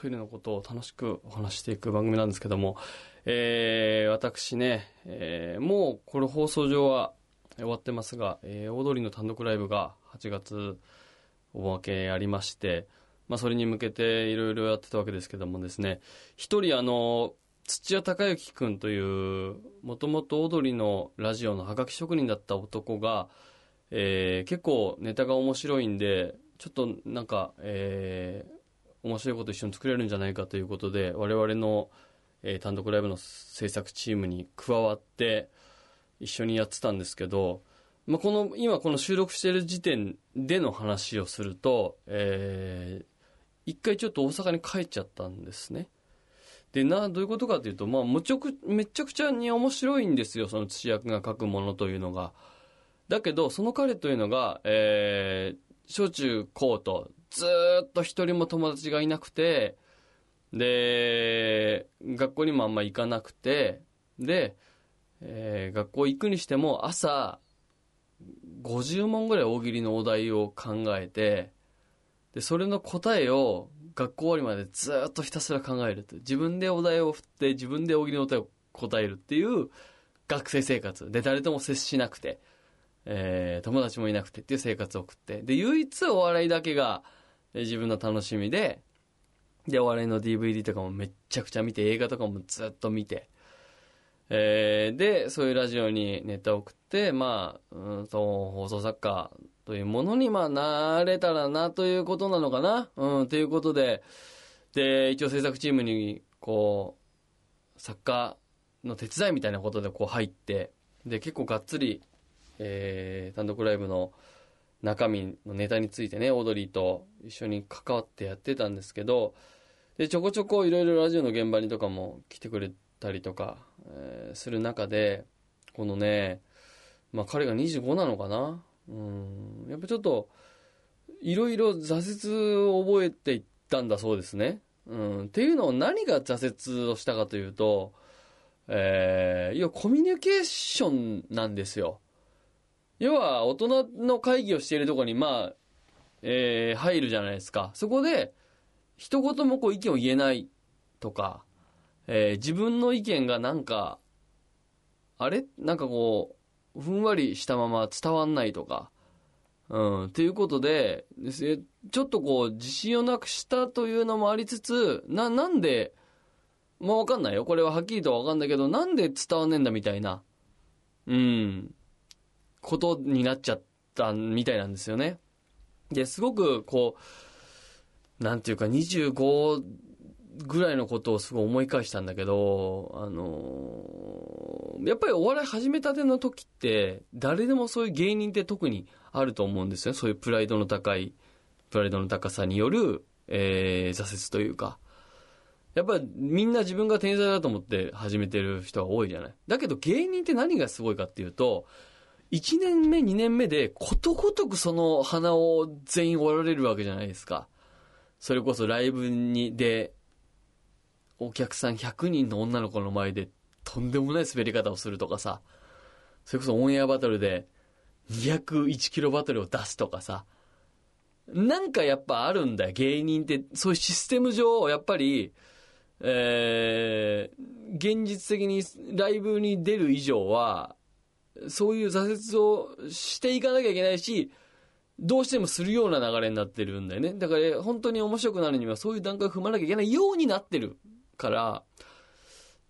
トイレのことを楽しくお話していく番組なんですけども、えー、私ね、えー、もうこれ放送上は終わってますが、えー、大通りの単独ライブが8月おまけありまして、まあそれに向けていろいろやってたわけですけどもですね、一人あの、土屋隆之くんという、もともと踊りのラジオのハガキ職人だった男が、えー、結構ネタが面白いんで、ちょっとなんか、えー、面白いこと一緒に作れるんじゃないかということで、我々の、えー、単独ライブの制作チームに加わって、一緒にやってたんですけど、まあ、この、今この収録している時点での話をすると、えー、一回ちょっと大阪に帰っちゃったんですね。で、な、どういうことかというと、まあ、むちゃく、めちゃくちゃに面白いんですよ、その土役が書くものというのが。だけど、その彼というのが、えー、小中高と、ずっと一人も友達がいなくて、で、学校にもあんま行かなくて、で、えー、学校行くにしても朝、50問ぐらい大喜利のお題を考えて、で、それの答えを学校終わりまでずっとひたすら考えると。自分でお題を振って自分で大喜利のお題を答えるっていう学生生活。で、誰とも接しなくて。えー、友達もいなくてっていう生活を送って。で、唯一お笑いだけが、え、自分の楽しみで、で、お笑いの DVD とかもめっちゃくちゃ見て、映画とかもずっと見て、えー、で、そういうラジオにネタを送って、まあ、うんと、放送作家というものに、まあ、なれたらなということなのかな。うん、ということで、で、一応制作チームに、こう、作家の手伝いみたいなことでこう入って、で、結構がっつりえー、単独ライブの中身のネタについてね、オードリーと一緒に関わってやってたんですけど、で、ちょこちょこいろいろラジオの現場にとかも来てくれたりとか、えー、する中で、このね、まあ彼が25なのかな？うん、やっぱちょっと、いろいろ挫折を覚えていったんだそうですね。うん、っていうのを何が挫折をしたかというと、えー、いや、コミュニケーションなんですよ。要は、大人の会議をしているとこに、まあ、えー、入るじゃないですか。そこで、一言もこう意見を言えないとか、えー、自分の意見がなんか、あれ？なんかこう、ふんわりしたまま伝わんないとか、うん、っていうことで、ちょっとこう、自信をなくしたというのもありつつ、な、なんで、まあわかんないよ。これははっきりとはわかんないけど、なんで伝わんねえんだみたいな。うん。ことになっちゃったみたいなんですよね。で、すごくこう、なんていうか25ぐらいのことをすごい思い返したんだけど、あの、やっぱりお笑い始めたての時って、誰でもそういう芸人って特にあると思うんですよね。そういうプライドの高い、プライドの高さによる、えー、挫折というか。やっぱりみんな自分が天才だと思って始めてる人が多いじゃない。だけど芸人って何がすごいかっていうと、1年目、2年目で、ことごとくその花を全員折られるわけじゃないですか。それこそライブに、で、お客さん100人の女の子の前で、とんでもない滑り方をするとかさ、それこそオンエアバトルで、201キロバトルを出すとかさ、なんかやっぱあるんだよ、芸人って。そういうシステム上、やっぱり、えー、現実的にライブに出る以上は、そういう挫折をしていかなきゃいけないし、どうしてもするような流れになってるんだよね。だから本当に面白くなるにはそういう段階を踏まなきゃいけないようになってるから、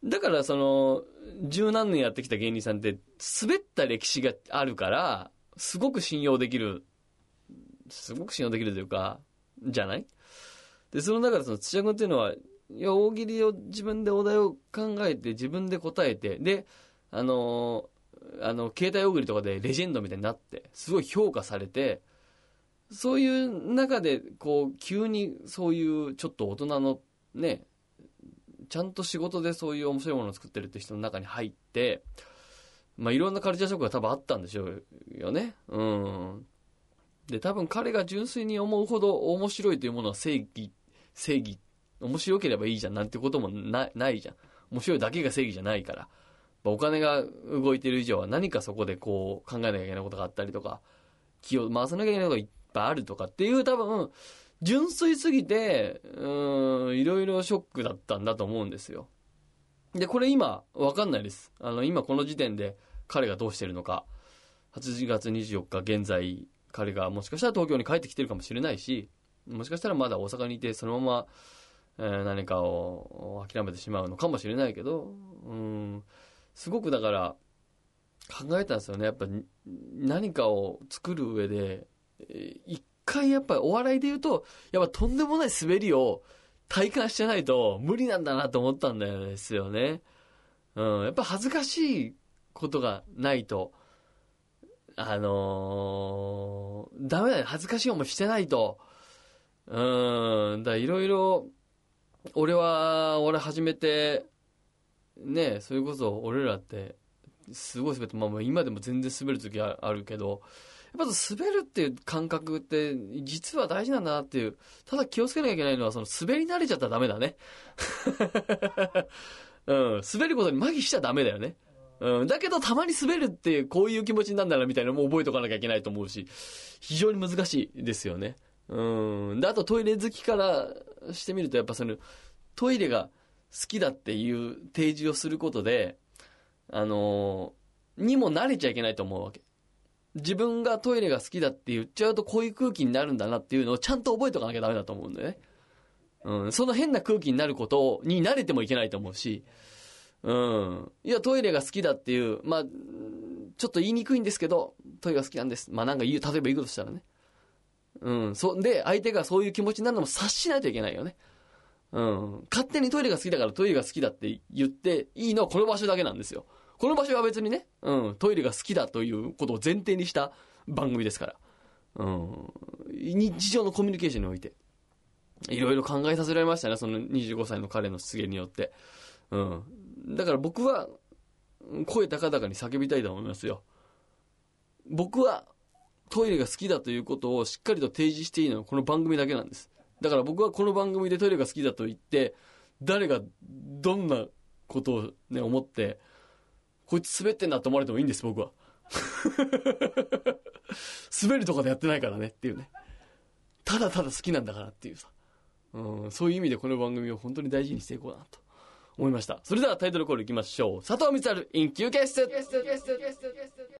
だからその、十何年やってきた芸人さんって滑った歴史があるから、すごく信用できる、すごく信用できるというか、じゃない？で、その中でその土屋君っていうのは、いや、大喜利を自分でお題を考えて自分で答えて、で、あのあの、携帯大喜利とかでレジェンドみたいになって、すごい評価されて、そういう中で、こう、急にそういうちょっと大人のね、ちゃんと仕事でそういう面白いものを作ってるって人の中に入って、まあ、いろんなカルチャーショックが多分あったんでしょうよね。うん。で、多分彼が純粋に思うほど面白いというものは正義、正義、面白ければいいじゃんなんてこともなないじゃん。面白いだけが正義じゃないから。お金が動いてる以上は何かそこでこう考えなきゃいけないことがあったりとか、気を回さなきゃいけないことがいっぱいあるとかっていう多分、純粋すぎて、うん、いろいろショックだったんだと思うんですよ。で、これ今、わかんないです。あの、今この時点で彼がどうしてるのか。8月24日現在、彼がもしかしたら東京に帰ってきてるかもしれないし、もしかしたらまだ大阪にいて、そのまま、えー何かを諦めてしまうのかもしれないけど、うん、すごくだから、考えたんですよね。やっぱ何かを作る上で、一回やっぱりお笑いで言うと、やっぱとんでもない滑りを体感してないと無理なんだなと思ったんですよね。うん、やっぱ恥ずかしいことがないと、あのーダメだよ。恥ずかしい思いしてないと。うん、だいろいろ、俺は、俺始めて、ねそれこそ俺らって、すごい滑って、まあま今でも全然滑る時ああるけど、やっぱ滑るっていう感覚って実は大事なんだなっていう。ただ気をつけなきゃいけないのは、その滑り慣れちゃったらダメだね。うん、滑ることに麻痺しちゃダメだよね。うん、だけどたまに滑るっていう、こういう気持ちになるんだなみたいなのも覚えとかなきゃいけないと思うし、非常に難しいですよね。うん。で、あとトイレ好きからしてみると、やっぱその、トイレが好きだっていう提示をすることで、あのにも慣れちゃいけないと思うわけ。自分がトイレが好きだって言っちゃうとこういう空気になるんだなっていうのをちゃんと覚えておかなきゃダメだと思うんだよね。うん、その変な空気になることに慣れてもいけないと思うし、うん。いや、トイレが好きだっていう、まあ、ちょっと言いにくいんですけど、トイレが好きなんです。まあなんか言う、例えば言うとしたらね。うん。そ、で、相手がそういう気持ちになるのも察しないといけないよね。うん。勝手にトイレが好きだからトイレが好きだって言っていいのはこの場所だけなんですよ。この場所は別にね、うん、トイレが好きだということを前提にした番組ですから。うん。日常のコミュニケーションにおいて。いろいろ考えさせられましたね、その25歳の彼の出現によって。うん。だから僕は、声高々に叫びたいと思いますよ。僕は、トイレが好きだということをしっかりと提示していいのはこの番組だけなんです。だから僕はこの番組でトイレが好きだと言って、誰がどんなことをね、思って、こいつ滑ってんなと思われてもいいんです、僕は。滑るとかでやってないからねっていうね。ただただ好きなんだからっていうさ。うん、そういう意味でこの番組を本当に大事にしていこうなと思いました。それではタイトルコールいきましょう。佐藤光春、イン休憩室